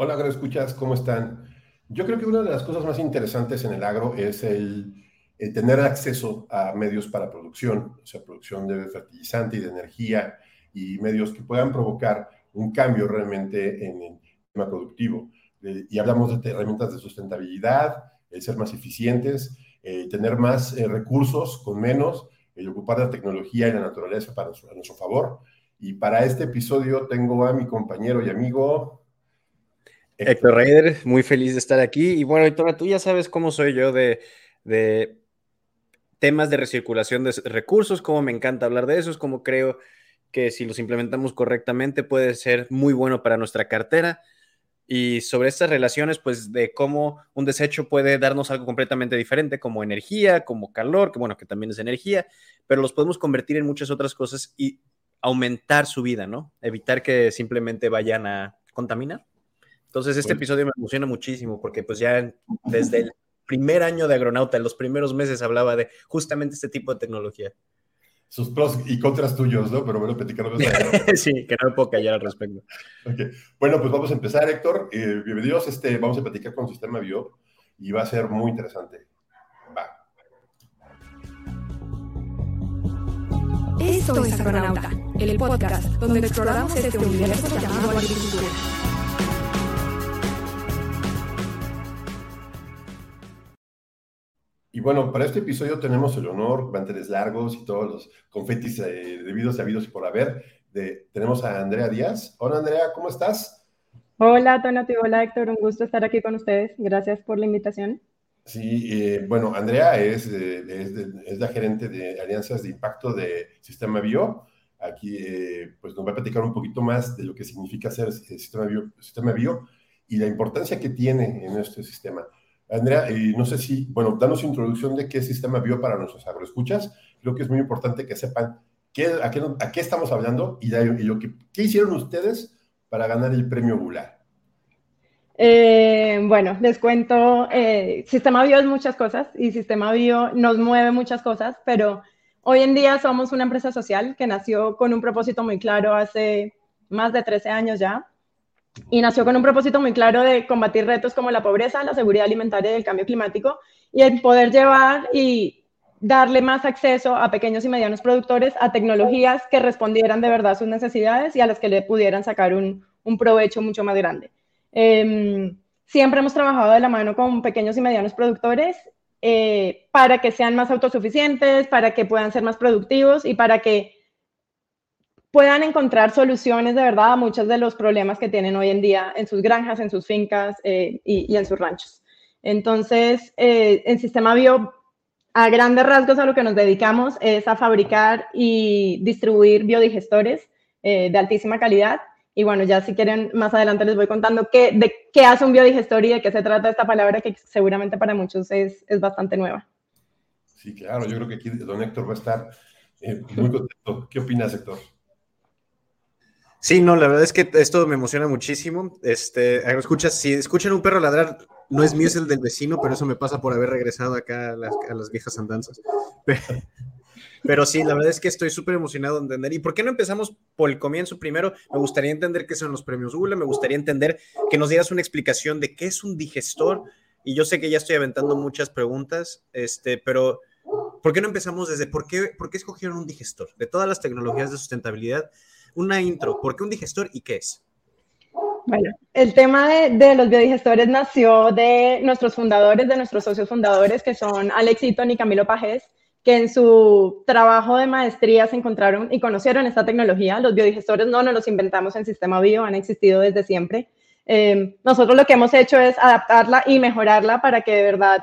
Hola, agroescuchas, ¿cómo están? Yo creo que una de las cosas más interesantes en el agro es el, tener acceso a medios para producción, o sea, producción de fertilizante y de energía y medios que puedan provocar un cambio realmente en el tema productivo. Eh, y hablamos de herramientas de sustentabilidad, el ser más eficientes, eh, tener más eh, recursos con menos, el ocupar la tecnología y la naturaleza para a nuestro favor. Y para este episodio tengo a mi compañero y amigo Héctor Raider, muy feliz de estar aquí. Y bueno, Héctor, tú ya sabes cómo soy yo de, temas de recirculación de recursos, cómo me encanta hablar de eso, es como creo que si los implementamos correctamente puede ser muy bueno para nuestra cartera. Y sobre estas relaciones, pues de cómo un desecho puede darnos algo completamente diferente, como energía, como calor, que bueno, que también es energía, pero los podemos convertir en muchas otras cosas y aumentar su vida, ¿no? Evitar que simplemente vayan a contaminar. Entonces, este episodio me emociona muchísimo porque pues ya desde el primer año de agronauta, en los primeros meses hablaba de justamente este tipo de tecnología. Sus pros y contras tuyos, ¿no? Pero bueno, platicamos. sí, que no me puedo callar al respecto. Okay. Bueno, pues vamos a empezar, Héctor. Eh, bienvenidos. Este, vamos a platicar con Sistema Bio y va a ser muy interesante. Va. Esto es Agronauta, el podcast donde exploramos este universo llamado agricultura. Y bueno, para este episodio tenemos el honor, manteles largos y todos los confetis eh, debidos y habidos por haber. De, tenemos a Andrea Díaz. Hola Andrea, ¿cómo estás? Hola Tonati, hola Héctor, un gusto estar aquí con ustedes. Gracias por la invitación. Sí, eh, bueno, Andrea es, es, la gerente de alianzas de impacto de Sistema Bio. Aquí eh, pues nos va a platicar un poquito más de lo que significa ser Sistema Bio, Sistema Bio y la importancia que tiene en este sistema. Andrea, y no sé si, bueno, danos introducción de qué sistema bio para nuestros agroescuchas. Creo que es muy importante que sepan qué, a, qué, estamos hablando y, lo que qué hicieron ustedes para ganar el premio Gular. Eh, bueno, les cuento, eh, Sistema Bio es muchas cosas y Sistema Bio nos mueve muchas cosas, pero hoy en día somos una empresa social que nació con un propósito muy claro hace más de 13 años ya, y nació con un propósito muy claro de combatir retos como la pobreza, la seguridad alimentaria y el cambio climático y el poder llevar y darle más acceso a pequeños y medianos productores a tecnologías que respondieran de verdad a sus necesidades y a las que le pudieran sacar un, un provecho mucho más grande. Em, siempre hemos trabajado de la mano con pequeños y medianos productores eh, para que sean más autosuficientes, para que puedan ser más productivos y para que puedan encontrar soluciones de verdad a muchos de los problemas que tienen hoy en día en sus granjas, en sus fincas eh, y, en sus ranchos. Entonces, eh, en Sistema Bio, a grandes rasgos a lo que nos dedicamos es a fabricar y distribuir biodigestores eh, de altísima calidad. Y bueno, ya si quieren, más adelante les voy contando qué, de qué hace un biodigestor y de qué se trata esta palabra que seguramente para muchos es, es bastante nueva. Sí, claro, yo creo que aquí don Héctor va a estar muy contento. ¿Qué opinas, Héctor? Sí, no, la verdad es que esto me emociona muchísimo. Este, escuchas, si escuchan un perro ladrar, no es mío, es el del vecino, pero eso me pasa por haber regresado acá a las, viejas andanzas. Pero, sí, la verdad es que estoy súper emocionado de entender. ¿Y por qué no empezamos por el comienzo primero? Me gustaría entender qué son los premios ULA, me gustaría entender que nos dieras una explicación de qué es un digestor. Y yo sé que ya estoy aventando muchas preguntas, este, pero ¿por qué no empezamos desde por qué, por qué escogieron un digestor? De todas las tecnologías de sustentabilidad, una intro. ¿Por qué un digestor y qué es? Bueno, el tema de, los biodigestores nació de nuestros fundadores, de nuestros socios fundadores, que son Alex Eaton y Camilo Pajés, que en su trabajo de maestría se encontraron y conocieron esta tecnología. Los biodigestores no nos los inventamos en Sistema Bio, han existido desde siempre. Eh, nosotros lo que hemos hecho es adaptarla y mejorarla para que de verdad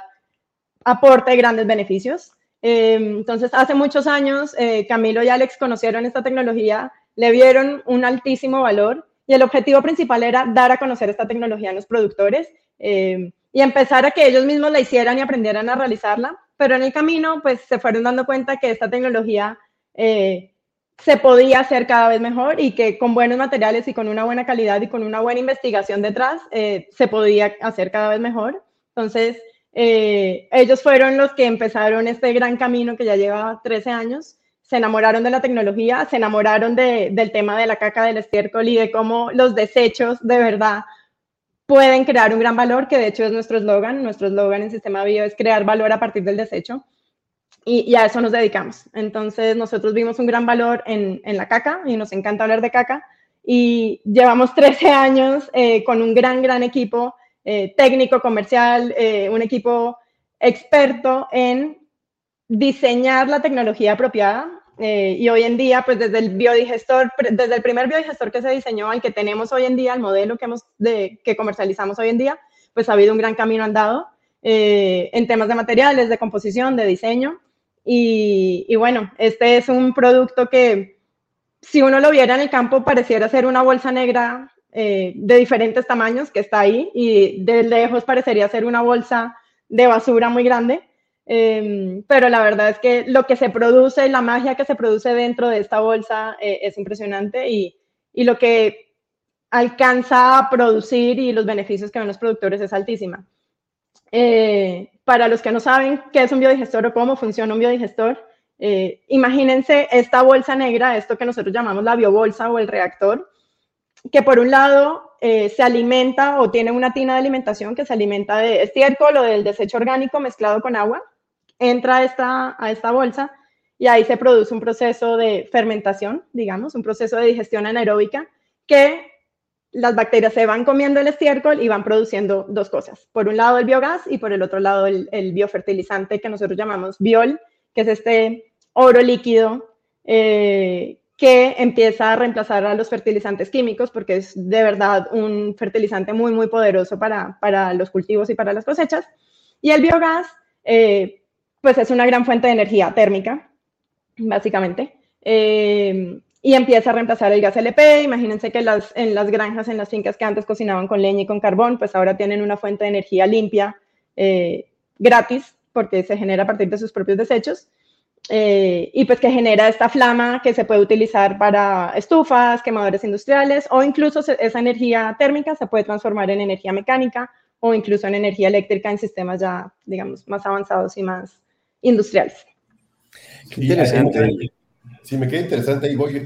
aporte grandes beneficios. Eh, entonces, hace muchos años, eh, Camilo y Alex conocieron esta tecnología le vieron un altísimo valor y el objetivo principal era dar a conocer esta tecnología a los productores eh, y empezar a que ellos mismos la hicieran y aprendieran a realizarla, pero en el camino pues se fueron dando cuenta que esta tecnología eh, se podía hacer cada vez mejor y que con buenos materiales y con una buena calidad y con una buena investigación detrás eh, se podía hacer cada vez mejor. Entonces, ellos fueron los que empezaron este gran camino que ya lleva 13 años se enamoraron de la tecnología, se enamoraron del tema de la caca del estiércol y de cómo los desechos de verdad pueden crear un gran valor, que de hecho es nuestro eslogan. Nuestro eslogan en Sistema Bio es crear valor a partir del desecho. Y, a eso nos dedicamos. Entonces, nosotros vimos un gran valor en, la caca y nos encanta hablar de caca. Y llevamos 13 años eh, con un gran, gran equipo eh, técnico, comercial, eh, un equipo experto en diseñar la tecnología apropiada eh, y hoy en día, pues desde el biodigestor, desde el primer biodigestor que se diseñó al que tenemos hoy en día, el modelo que, hemos que comercializamos hoy en día, pues ha habido un gran camino andado eh, en temas de materiales, de composición, de diseño. Y, y, bueno, este es un producto que si uno lo viera en el campo pareciera ser una bolsa negra eh, de diferentes tamaños que está ahí y de lejos parecería ser una bolsa de basura muy grande Em, pero la verdad es que lo que se produce, la magia que se produce dentro de esta bolsa eh, es impresionante y, y, lo que alcanza a producir y los beneficios que ven los productores es altísima. Eh, para los que no saben qué es un biodigestor o cómo funciona un biodigestor, eh, imagínense esta bolsa negra, esto que nosotros llamamos la biobolsa o el reactor, que por un lado se alimenta o tiene una tina de alimentación que se alimenta de estiércol o del desecho orgánico mezclado con agua entra a esta, a esta bolsa y ahí se produce un proceso de fermentación, digamos, un proceso de digestión anaeróbica que las bacterias se van comiendo el estiércol y van produciendo dos cosas. Por un lado el biogás y por el otro lado el, biofertilizante que nosotros llamamos biol, que es este oro líquido eh, que empieza a reemplazar a los fertilizantes químicos porque es de verdad un fertilizante muy, muy poderoso para, para los cultivos y para las cosechas. Y el biogás eh, pues es una gran fuente de energía térmica, básicamente. Eh, y empieza a reemplazar el gas LP. Imagínense que las, en las granjas, en las fincas que antes cocinaban con leña y con carbón, pues ahora tienen una fuente de energía limpia, eh, gratis, porque se genera a partir de sus propios desechos. Eh, y pues que genera esta flama que se puede utilizar para estufas, quemadores industriales o incluso esa energía térmica se puede transformar en energía mecánica o incluso en energía eléctrica en sistemas ya, digamos, más avanzados y más industriales. Qué interesante. Sí, me queda interesante ahí voy,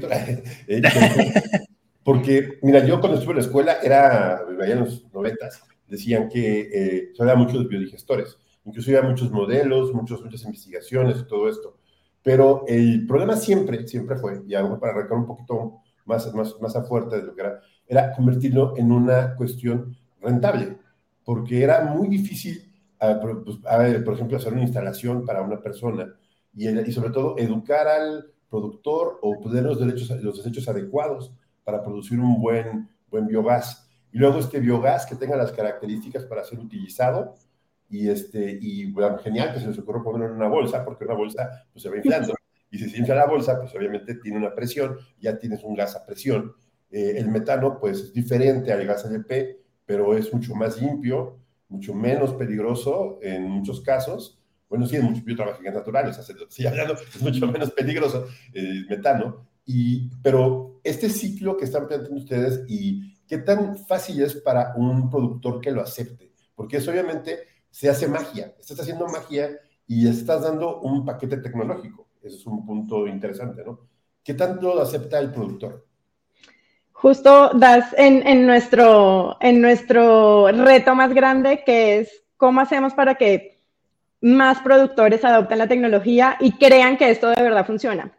Porque, mira, yo cuando estuve en la escuela, era, allá en los noventas, decían que eh, se había muchos biodigestores, incluso había muchos modelos, muchos, muchas investigaciones y todo esto. Pero el problema siempre, siempre fue, y algo para arrancar un poquito más, más, más a fuerte de lo que era, era convertirlo en una cuestión rentable, porque era muy difícil pues, a, por ejemplo, hacer una instalación para una persona y, y, sobre todo educar al productor o poner los, derechos, los desechos adecuados para producir un buen, buen biogás. Y luego este biogás que tenga las características para ser utilizado y, este, y bueno, genial que se les ocurrió ponerlo en una bolsa, porque una bolsa pues, se va inflando. Y si se infla la bolsa, pues obviamente tiene una presión, ya tienes un gas a presión. Eh, el metano, pues es diferente al gas LP, pero es mucho más limpio mucho menos peligroso en muchos casos. Bueno, sí, mucho, yo trabajo en gas naturales, es mucho menos peligroso el metano. Y, pero este ciclo que están planteando ustedes y qué tan fácil es para un productor que lo acepte, porque eso obviamente se hace magia, estás haciendo magia y estás dando un paquete tecnológico. Ese es un punto interesante, ¿no? ¿Qué tanto lo acepta el productor? Justo das en, nuestro, en nuestro reto más grande, que es cómo hacemos para que más productores adopten la tecnología y crean que esto de verdad funciona.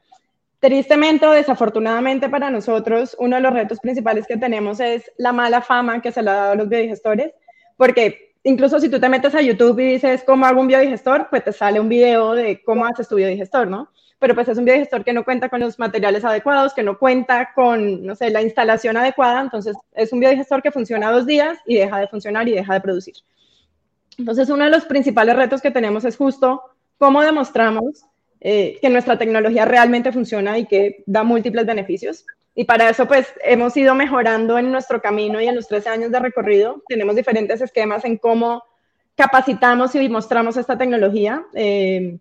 Tristemente o desafortunadamente para nosotros, uno de los retos principales que tenemos es la mala fama que se le ha dado a los biodigestores, porque incluso si tú te metes a YouTube y dices cómo hago un biodigestor, pues te sale un video de cómo haces tu biodigestor, ¿no? Pero pues es un biodigestor que no cuenta con los materiales adecuados, que no cuenta con, no sé, la instalación adecuada, entonces es un biodigestor que funciona dos días y deja de funcionar y deja de producir. Entonces uno de los principales retos que tenemos es justo cómo demostramos eh, que nuestra tecnología realmente funciona y que da múltiples beneficios. Y para eso, pues, hemos ido mejorando en nuestro camino y en los 13 años de recorrido. Tenemos diferentes esquemas en cómo capacitamos y mostramos esta tecnología. Eh,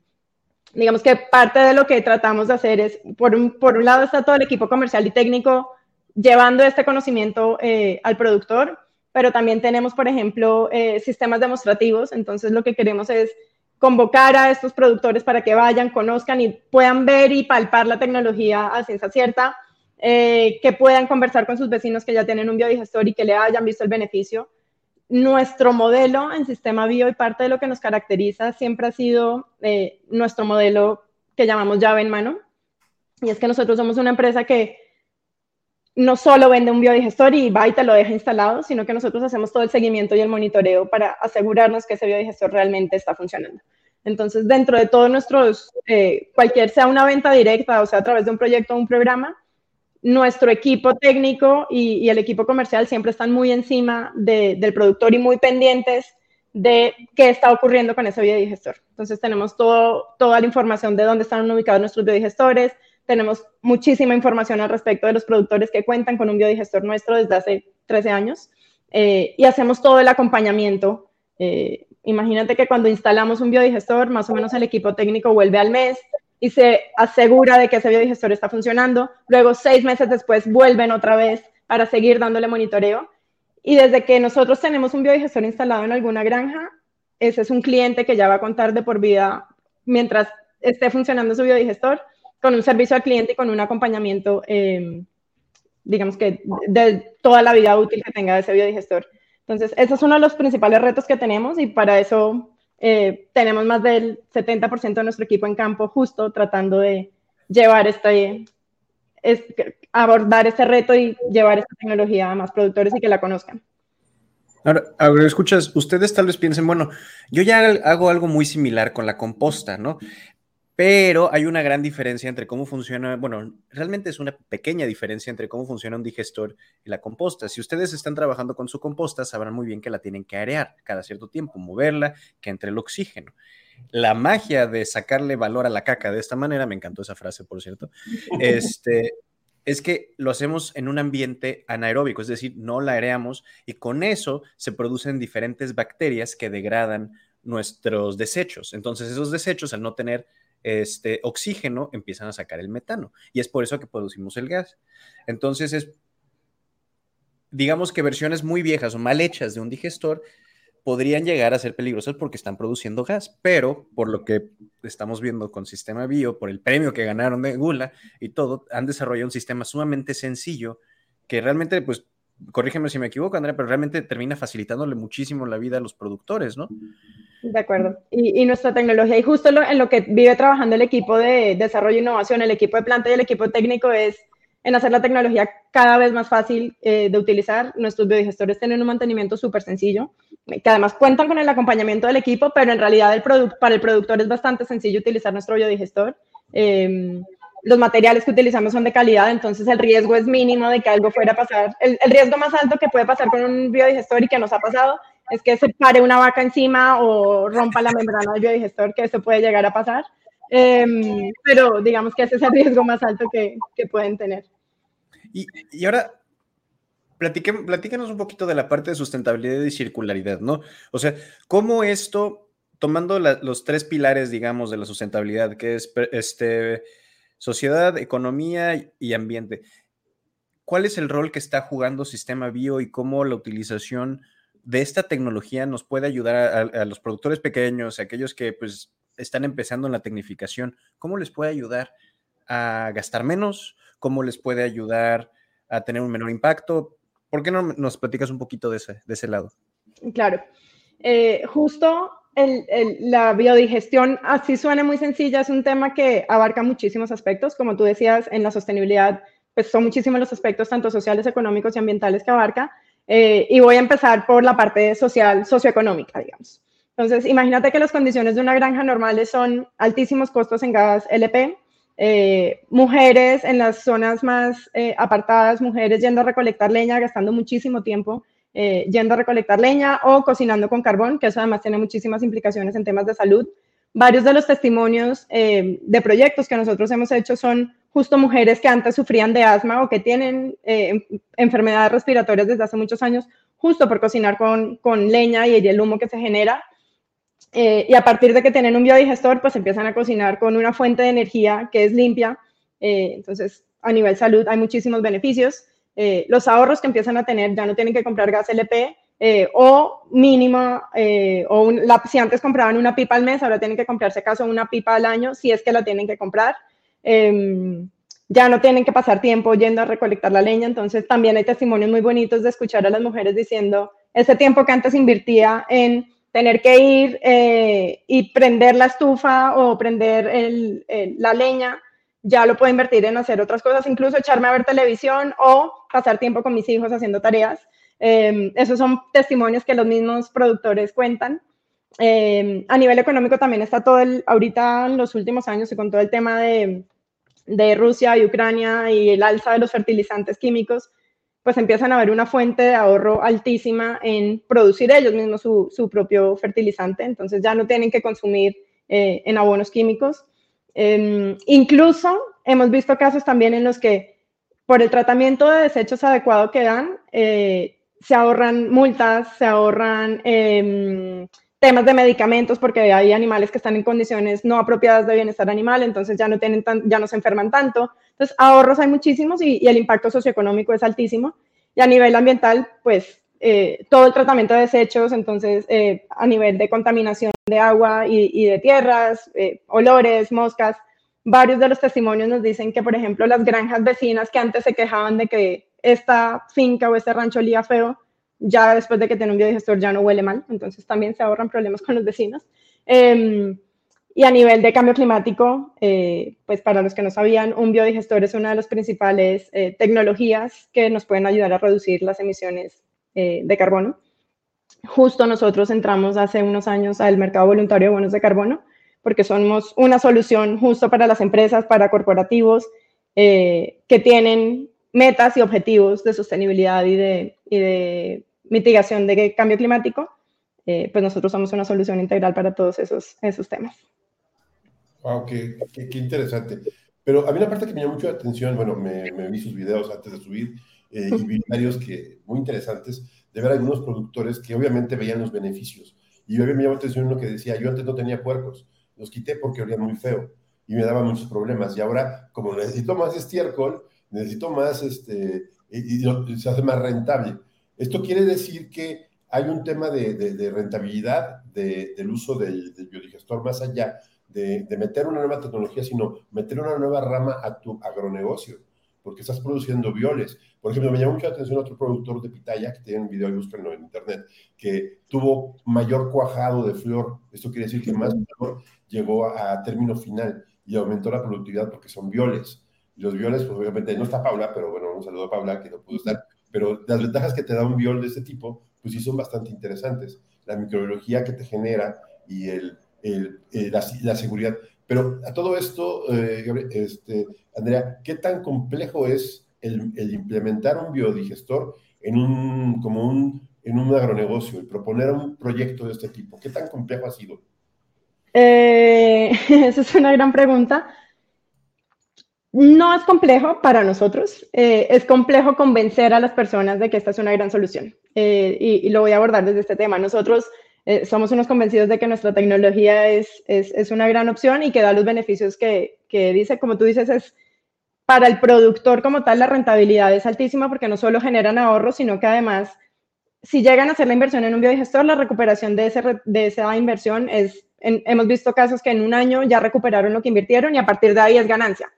digamos que parte de lo que tratamos de hacer es, por un, por un lado está todo el equipo comercial y técnico llevando este conocimiento eh, al productor, pero también tenemos, por ejemplo, eh, sistemas demostrativos, entonces lo que queremos es convocar a estos productores para que vayan, conozcan y puedan ver y palpar la tecnología a ciencia cierta, eh, que puedan conversar con sus vecinos que ya tienen un biodigestor y que le hayan visto el beneficio nuestro modelo en sistema bio y parte de lo que nos caracteriza siempre ha sido eh, nuestro modelo que llamamos llave en mano. Y es que nosotros somos una empresa que no solo vende un biodigestor y va y te lo deja instalado, sino que nosotros hacemos todo el seguimiento y el monitoreo para asegurarnos que ese biodigestor realmente está funcionando. Entonces, dentro de todos nuestros, eh, cualquier sea una venta directa o sea a través de un proyecto o un programa, nuestro equipo técnico y, el equipo comercial siempre están muy encima del productor y muy pendientes de qué está ocurriendo con ese biodigestor. Entonces tenemos toda la información de dónde están ubicados nuestros biodigestores, tenemos muchísima información al respecto de los productores que cuentan con un biodigestor nuestro desde hace 13 años eh, y hacemos todo el acompañamiento. Eh, imagínate que cuando instalamos un biodigestor, más o menos el equipo técnico vuelve al mes y se asegura de que ese biodigestor está funcionando. Luego, seis meses después, vuelven otra vez para seguir dándole monitoreo. Y desde que nosotros tenemos un biodigestor instalado en alguna granja, ese es un cliente que ya va a contar de por vida mientras esté funcionando su biodigestor, con un servicio al cliente y con un acompañamiento, em, digamos que de toda la vida útil que tenga ese biodigestor. Entonces, ese es uno de los principales retos que tenemos y para eso eh, tenemos más del 70% de nuestro equipo en campo justo tratando de llevar este, abordar este reto y llevar esta tecnología a más productores y que la conozcan. Ahora, ahora, escuchas, ustedes tal vez piensen, bueno, yo ya hago algo muy similar con la composta, ¿no? Pero hay una gran diferencia entre cómo funciona, bueno, realmente es una pequeña diferencia entre cómo funciona un digestor y la composta. Si ustedes están trabajando con su composta, sabrán muy bien que la tienen que arear cada cierto tiempo, moverla, que entre el oxígeno. La magia de sacarle valor a la caca de esta manera, me encantó esa frase, por cierto, este, es que lo hacemos en un ambiente anaeróbico, es decir, no la areamos y con eso se producen diferentes bacterias que degradan nuestros desechos. Entonces, esos desechos, al no tener este oxígeno, empiezan a sacar el metano. Y es por eso que producimos el gas. Entonces es, digamos que versiones muy viejas o mal hechas de un digestor podrían llegar a ser peligrosas porque están produciendo gas, pero por lo que estamos viendo con Sistema Bio, por el premio que ganaron de Gula y todo, han desarrollado un sistema sumamente sencillo que realmente, pues, corrígeme si me equivoco, Andrea, pero realmente termina facilitándole muchísimo la vida a los productores, ¿no? De acuerdo. Y, nuestra tecnología, y justo en lo que vive trabajando el equipo de desarrollo e innovación, el equipo de planta y el equipo técnico es en hacer la tecnología cada vez más fácil eh, de utilizar. Nuestros biodigestores tienen un mantenimiento súper sencillo, que además cuentan con el acompañamiento del equipo, pero en realidad el para el productor es bastante sencillo utilizar nuestro biodigestor. Em, los materiales que utilizamos son de calidad, entonces el riesgo es mínimo de que algo fuera a pasar. El, el riesgo más alto que puede pasar con un biodigestor y que nos ha pasado es que se pare una vaca encima o rompa la membrana del biodigestor, que eso puede llegar a pasar. Em, pero digamos que ese es el riesgo más alto que, que pueden tener. Y, y ahora, platíquenos un poquito de la parte de sustentabilidad y circularidad, ¿no? O sea, ¿cómo esto, tomando los tres pilares, digamos, de la sustentabilidad, que es este, sociedad, economía y ambiente, ¿cuál es el rol que está jugando Sistema Bio y cómo la utilización de esta tecnología nos puede ayudar a, los productores pequeños, a aquellos que pues están empezando en la tecnificación, ¿cómo les puede ayudar a gastar menos? ¿Cómo les puede ayudar a tener un menor impacto? ¿Por qué no nos platicas un poquito de ese, de ese lado? Claro. Eh, justo la biodigestión, así suena muy sencilla, es un tema que abarca muchísimos aspectos. Como tú decías, en la sostenibilidad, pues son muchísimos los aspectos, tanto sociales, económicos y ambientales que abarca. Eh, y voy a empezar por la parte social, socioeconómica, digamos. Entonces, imagínate que las condiciones de una granja normales son altísimos costos en gas LP, eh, mujeres en las zonas más eh, apartadas, mujeres yendo a recolectar leña, gastando muchísimo tiempo yendo a recolectar leña o cocinando con carbón, que eso además tiene muchísimas implicaciones en temas de salud. Varios de los testimonios de proyectos que nosotros hemos hecho son justo mujeres que antes sufrían de asma o que tienen eh, enfermedades respiratorias desde hace muchos años, justo por cocinar con, con leña y el humo que se genera. Eh, y a partir de que tienen un biodigestor, pues empiezan a cocinar con una fuente de energía que es limpia. Eh, entonces, a nivel salud hay muchísimos beneficios. los ahorros que empiezan a tener, ya no tienen que comprar gas LP, o mínimo, o si antes compraban una pipa al mes, ahora tienen que comprarse acaso una pipa al año, si es que la tienen que comprar. Em, ya no tienen que pasar tiempo yendo a recolectar la leña, entonces también hay testimonios muy bonitos de escuchar a las mujeres diciendo, ese tiempo que antes invertía en tener que ir eh, y prender la estufa o prender la leña, ya lo puedo invertir en hacer otras cosas, incluso echarme a ver televisión o pasar tiempo con mis hijos haciendo tareas. Em, esos son testimonios que los mismos productores cuentan. Em, a nivel económico también está todo el, ahorita en los últimos años y con todo el tema de, de Rusia y Ucrania y el alza de los fertilizantes químicos, pues empiezan a haber una fuente de ahorro altísima en producir ellos mismos su, su propio fertilizante, entonces ya no tienen que consumir eh, en abonos químicos. Em, incluso hemos visto casos también en los que por el tratamiento de desechos adecuado que dan, eh, se ahorran multas, se ahorran em, temas de medicamentos porque hay animales que están en condiciones no apropiadas de bienestar animal, entonces ya no, tienen ya no se enferman tanto. Entonces, ahorros hay muchísimos y, el impacto socioeconómico es altísimo. Y a nivel ambiental, pues eh, todo el tratamiento de desechos, entonces eh, a nivel de contaminación de agua y, de tierras, eh, olores, moscas, varios de los testimonios nos dicen que, por ejemplo, las granjas vecinas que antes se quejaban de que esta finca o este rancho olía feo, ya después de que tiene un biodigestor ya no huele mal, entonces también se ahorran problemas con los vecinos. Em, y a nivel de cambio climático, eh, pues para los que no sabían, un biodigestor es una de las principales eh, tecnologías que nos pueden ayudar a reducir las emisiones eh, de carbono. Justo nosotros entramos hace unos años al mercado voluntario de bonos de carbono, porque somos una solución justo para las empresas, para corporativos que tienen metas y objetivos de sostenibilidad y de, y de mitigación de cambio climático, eh, pues nosotros somos una solución integral para todos esos, esos temas. Wow, qué, qué, interesante. Pero a mí la parte que me llamó mucho la atención, bueno, me, me vi sus videos antes de subir eh, y vi varios que, muy interesantes de ver algunos productores que obviamente veían los beneficios. Y a mí me llamó la atención uno que decía, yo antes no tenía puercos, los quité porque olían muy feo y me daban muchos problemas. Y ahora, como necesito más estiércol, necesito más, este, y, y se hace más rentable. Esto quiere decir que hay un tema de, rentabilidad del uso del, biodigestor más allá de, meter una nueva tecnología, sino meter una nueva rama a tu agronegocio, porque estás produciendo violes. Por ejemplo, me llamó mucho la atención otro productor de pitaya, que tiene un video, búsquenlo en internet, que tuvo mayor cuajado de flor. Esto quiere decir que más flor llegó a, término final y aumentó la productividad porque son violes. Los violes, pues obviamente no está Paula, pero bueno, un saludo a Paula, que no pudo estar pero las ventajas que te da un viol de este tipo, pues sí son bastante interesantes. La microbiología que te genera y el, el, eh, la, seguridad. Pero a todo esto, eh, este, Andrea, ¿qué tan complejo es el, el, implementar un biodigestor en un, como un, en un agronegocio, el proponer un proyecto de este tipo? ¿Qué tan complejo ha sido? Eh, esa es una gran pregunta. No es complejo para nosotros, eh, es complejo convencer a las personas de que esta es una gran solución eh, y, lo voy a abordar desde este tema. Nosotros eh, somos unos convencidos de que nuestra tecnología es, es, una gran opción y que da los beneficios que, que, dice, como tú dices, es para el productor como tal la rentabilidad es altísima porque no solo generan ahorros, sino que además, si llegan a hacer la inversión en un biodigestor, la recuperación de, ese, de esa inversión es, hemos visto casos que en un año ya recuperaron lo que invirtieron y a partir de ahí es ganancia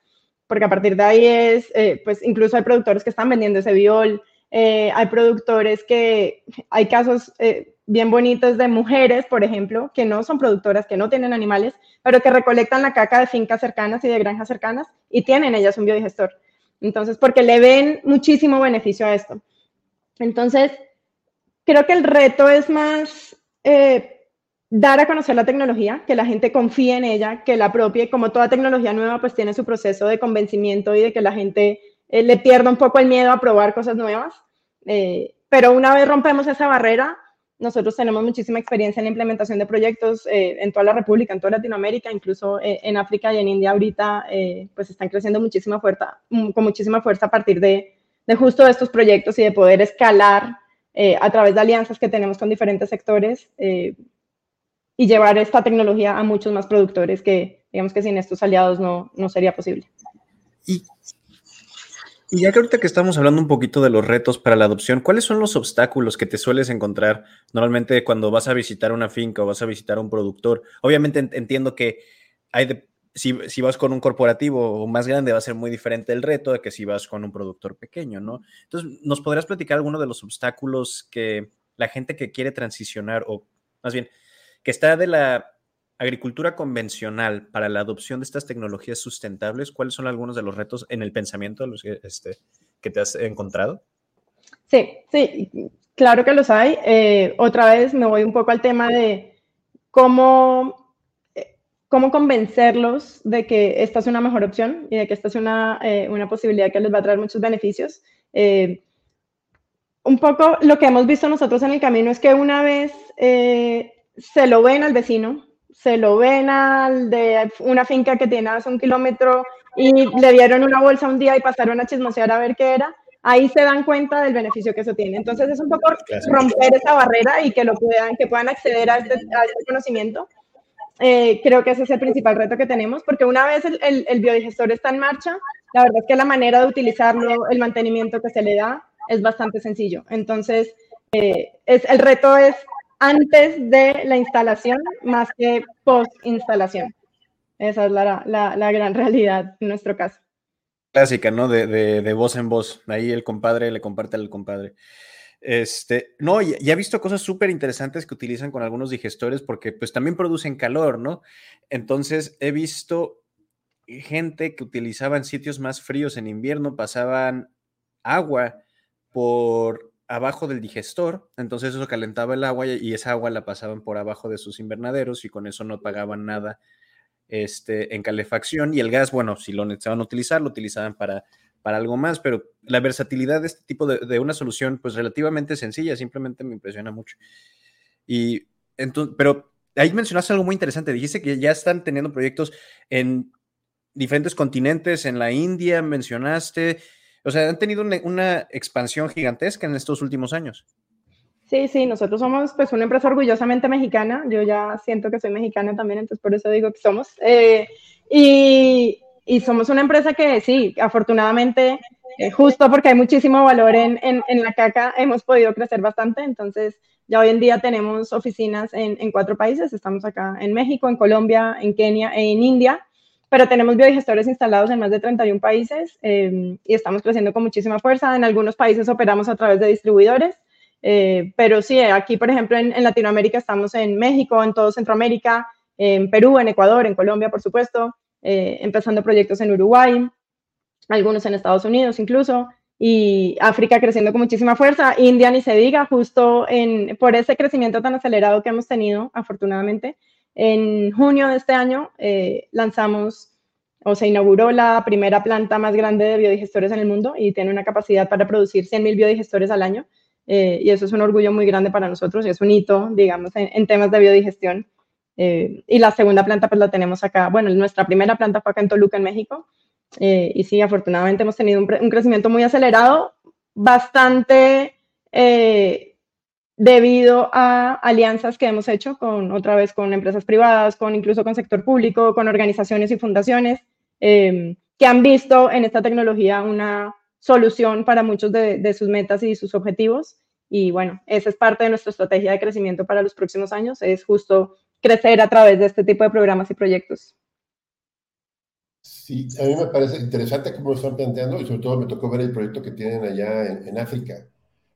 porque a partir de ahí es, eh, pues incluso hay productores que están vendiendo ese biol, eh, hay productores que, hay casos eh, bien bonitos de mujeres, por ejemplo, que no son productoras, que no tienen animales, pero que recolectan la caca de fincas cercanas y de granjas cercanas y tienen ellas un biodigestor. Entonces, porque le ven muchísimo beneficio a esto. Entonces, creo que el reto es más dar a conocer la tecnología, que la gente confíe en ella, que la propia, como toda tecnología nueva, pues tiene su proceso de convencimiento y de que la gente eh, le pierda un poco el miedo a probar cosas nuevas. Eh, pero una vez rompemos esa barrera, nosotros tenemos muchísima experiencia en la implementación de proyectos eh, en toda la República, en toda Latinoamérica, incluso en África y en India ahorita, pues están creciendo muchísima fuerza, mm, con muchísima fuerza a partir de, de justo estos proyectos y de poder escalar a través de alianzas que tenemos con diferentes sectores, y llevar esta tecnología a muchos más productores que, digamos que sin estos aliados no, no sería posible. Y, ya que ahorita que estamos hablando un poquito de los retos para la adopción, ¿cuáles son los obstáculos que te sueles encontrar normalmente cuando vas a visitar una finca o vas a visitar un productor? Obviamente entiendo que hay de, si, si, vas con un corporativo más grande va a ser muy diferente el reto de que si vas con un productor pequeño, ¿no? Entonces, ¿nos podrías platicar alguno de los obstáculos que la gente que quiere transicionar o más bien que está de la agricultura convencional para la adopción de estas tecnologías sustentables, ¿cuáles son algunos de los retos en el pensamiento este, que te has encontrado? Sí, sí, claro que los hay. Eh, otra vez me voy un poco al tema de cómo, eh, cómo convencerlos de que esta es una mejor opción y de que esta es una, eh, una posibilidad que les va a traer muchos beneficios. un poco lo que hemos visto nosotros en el camino es que una vez se lo ven al vecino, se lo ven al de una finca que tiene hace un kilómetro y le dieron una bolsa un día y pasaron a chismosear a ver qué era, ahí se dan cuenta del beneficio que eso tiene. Entonces es un poco romper esa barrera y que lo puedan, que puedan acceder a este, este conocimiento. Eh, creo que ese es el principal reto que tenemos, porque una vez el, el, biodigestor está en marcha, la verdad es que la manera de utilizarlo, el mantenimiento que se le da, es bastante sencillo. Entonces, eh, es, el reto es antes de la instalación más que post instalación. Esa es la, la, gran realidad en nuestro caso. Clásica, ¿no? De, de, voz en voz. Ahí el compadre le comparte al compadre. Este, no, ya, he visto cosas súper interesantes que utilizan con algunos digestores porque pues también producen calor, ¿no? Entonces he visto gente que utilizaba en sitios más fríos en invierno, pasaban agua por abajo del digestor, entonces eso calentaba el agua y esa agua la pasaban por abajo de sus invernaderos y con eso no pagaban nada este, en calefacción y el gas, bueno, si lo necesitaban utilizar, lo utilizaban para, para algo más, pero la versatilidad de este tipo de, una solución, pues relativamente sencilla, simplemente me impresiona mucho. Y entonces, pero ahí mencionaste algo muy interesante, dijiste que ya están teniendo proyectos en diferentes continentes, en la India, mencionaste, o sea, han tenido una, expansión gigantesca en estos últimos años. Sí, sí, nosotros somos pues una empresa orgullosamente mexicana. Yo ya siento que soy mexicana también, entonces por eso digo que somos. Eh, y, y, somos una empresa que sí, afortunadamente, eh, justo porque hay muchísimo valor en, en, en, la caca, hemos podido crecer bastante. Entonces, ya hoy en día tenemos oficinas en, en cuatro países. Estamos acá en México, en Colombia, en Kenia e en India pero tenemos biodigestores instalados en más de 31 países eh, y estamos creciendo con muchísima fuerza. En algunos países operamos a través de distribuidores, eh, pero sí, aquí, por ejemplo, en, Latinoamérica estamos en México, en todo Centroamérica, en Perú, en Ecuador, en Colombia, por supuesto, eh, empezando proyectos en Uruguay, algunos en Estados Unidos incluso, y África creciendo con muchísima fuerza, India ni se diga, justo en, por ese crecimiento tan acelerado que hemos tenido, afortunadamente, en junio de este año eh, lanzamos o se inauguró la primera planta más grande de biodigestores en el mundo y tiene una capacidad para producir 100.000 biodigestores al año. Eh, y eso es un orgullo muy grande para nosotros y es un hito, digamos, en, temas de biodigestión. Eh, y la segunda planta pues la tenemos acá, bueno, nuestra primera planta fue acá en Toluca, en México. y sí, afortunadamente hemos tenido un, un crecimiento muy acelerado, bastante debido a alianzas que hemos hecho con otra vez con empresas privadas, con incluso con sector público, con organizaciones y fundaciones em, que han visto en esta tecnología una solución para muchos de, sus metas y sus objetivos. Y bueno, esa es parte de nuestra estrategia de crecimiento para los próximos años, es justo crecer a través de este tipo de programas y proyectos. Sí, a mí me parece interesante cómo lo están planteando y sobre todo me tocó ver el proyecto que tienen allá en África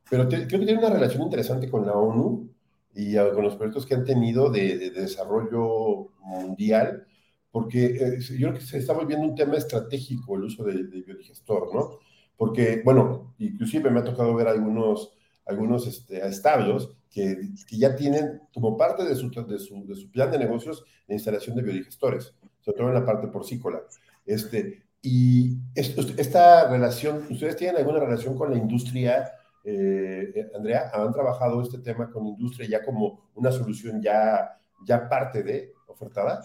pero creo que tiene una relación interesante con la ONU y con los proyectos que han tenido de, desarrollo mundial, porque eh, yo creo que se está volviendo un tema estratégico el uso del biodigestor, ¿no? Porque, bueno, inclusive me ha tocado ver algunos, algunos este, establos que, que, ya tienen como parte de su, de, su, de su, plan de negocios la instalación de biodigestores, sobre todo en la parte porcícola. Este, y esta relación, ¿ustedes tienen alguna relación con la industria eh, Andrea, han trabajado este tema con industria ya como una solución ya, ya parte de ofertada?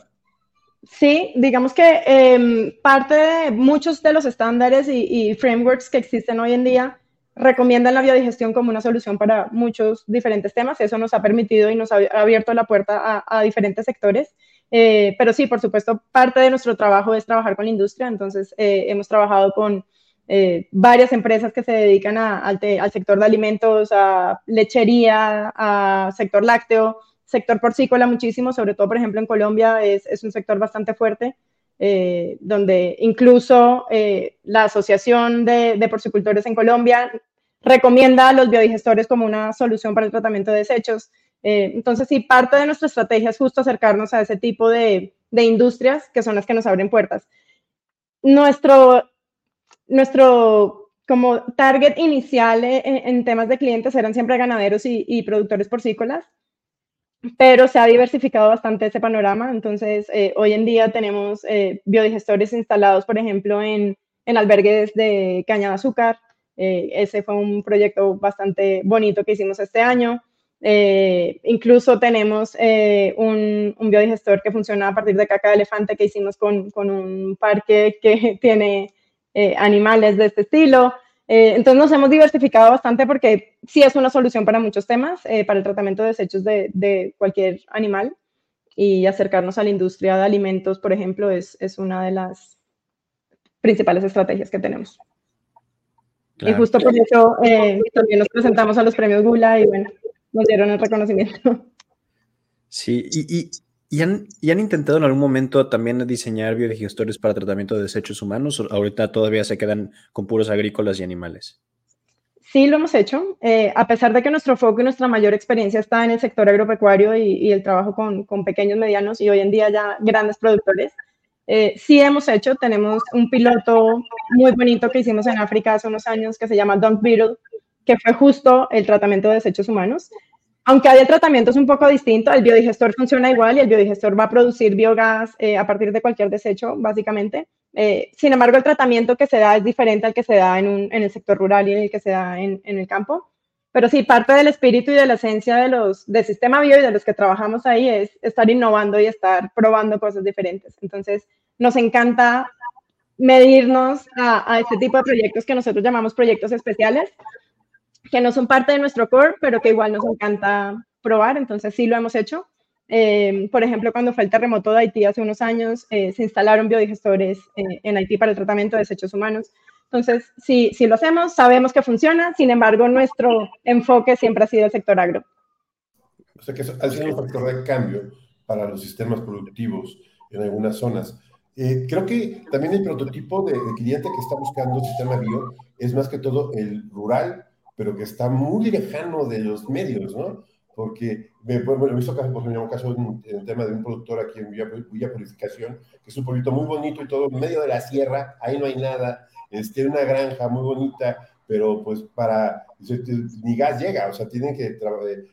Sí, digamos que em, parte de muchos de los estándares y, frameworks que existen hoy en día recomiendan la biodigestión como una solución para muchos diferentes temas. Eso nos ha permitido y nos ha abierto la puerta a, diferentes sectores. Eh, pero sí, por supuesto, parte de nuestro trabajo es trabajar con la industria. Entonces, eh, hemos trabajado con eh, varias empresas que se dedican al, sector de alimentos, a lechería, a sector lácteo, sector porcícola muchísimo, sobre todo, por ejemplo, en Colombia es, un sector bastante fuerte, eh, donde incluso eh, la Asociación de, Porcicultores en Colombia recomienda los biodigestores como una solución para el tratamiento de desechos. Eh, entonces, sí, parte de nuestra estrategia es justo acercarnos a ese tipo de, de industrias que son las que nos abren puertas. Nuestro, nuestro como target inicial en, temas de clientes eran siempre ganaderos y, y, productores porcícolas, pero se ha diversificado bastante ese panorama. Entonces, eh, hoy en día tenemos eh, biodigestores instalados, por ejemplo, en, en albergues de caña de azúcar, eh, ese fue un proyecto bastante bonito que hicimos este año. Eh, incluso tenemos eh, un, un, biodigestor que funciona a partir de caca de elefante que hicimos con, con un parque que tiene animales de este estilo. entonces nos hemos diversificado bastante porque sí es una solución para muchos temas, para el tratamiento de desechos de, de, cualquier animal y acercarnos a la industria de alimentos, por ejemplo, es, es una de las principales estrategias que tenemos. Y justo por eso eh, también nos presentamos a los premios Gula y bueno, nos dieron el reconocimiento. Sí, y, y, han, y, han, intentado en algún momento también diseñar biodigestores para tratamiento de desechos humanos o ahorita todavía se quedan con puros agrícolas y animales? Sí, lo hemos hecho. Eh, a pesar de que nuestro foco y nuestra mayor experiencia está en el sector agropecuario y, y el trabajo con, con, pequeños, medianos y hoy en día ya grandes productores, eh, sí hemos hecho, tenemos un piloto muy bonito que hicimos en África hace unos años que se llama Dunk Beetle, que fue justo el tratamiento de desechos humanos. Aunque hay tratamientos un poco distintos, el biodigestor funciona igual y el biodigestor va a producir biogás eh, a partir de cualquier desecho, básicamente. Eh, sin embargo, el tratamiento que se da es diferente al que se da en, en el sector rural y el que se da en, en, el campo. Pero sí, parte del espíritu y de la esencia del sistema bio y de los que trabajamos ahí es estar innovando y estar probando cosas diferentes. Entonces, nos encanta medirnos a, este tipo de proyectos que nosotros llamamos proyectos especiales, que no son parte de nuestro core, pero que igual nos encanta probar, entonces sí lo hemos hecho. Eh, por ejemplo, cuando fue el terremoto de Haití hace unos años, eh, se instalaron biodigestores eh, en Haití para el tratamiento de desechos humanos. Entonces, sí, sí lo hacemos, sabemos que funciona, sin embargo, nuestro enfoque siempre ha sido el sector agro. O sea que ha sido un factor de cambio para los sistemas productivos en algunas zonas. Eh, creo que también el prototipo de, cliente que está buscando el sistema bio es más que todo el rural, pero que está muy lejano de los medios, ¿no? Porque, bueno, he visto caso, por ejemplo, un caso en, el tema de un productor aquí en Villa, Villa, Purificación, que es un pueblito muy bonito y todo, en medio de la sierra, ahí no hay nada, tiene una granja muy bonita, pero pues para, ni gas llega, o sea, tienen que, eh,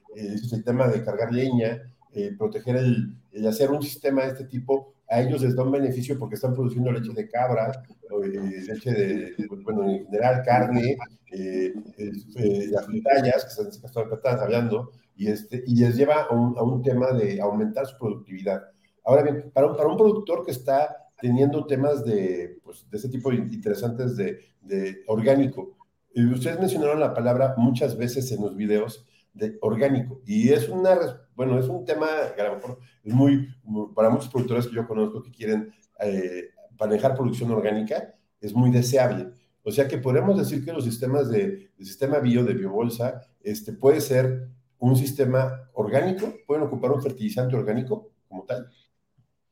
el tema de cargar leña, eh, proteger el, el hacer un sistema de este tipo a ellos les da un beneficio porque están produciendo leche de cabra, eh, leche de, bueno, en general carne, eh, eh, las fritallas que están, están, hablando, y, este, y les lleva a un, a un, tema de aumentar su productividad. Ahora bien, para un, para un productor que está teniendo temas de, pues, de este tipo interesantes de, de orgánico, ustedes mencionaron la palabra muchas veces en los videos, de orgánico. Y es una, bueno, es un tema que a lo mejor es muy, para muchos productores que yo conozco que quieren eh, manejar producción orgánica, es muy deseable. O sea que podemos decir que los sistemas de, sistema bio, de biobolsa, este, puede ser un sistema orgánico, pueden ocupar un fertilizante orgánico como tal.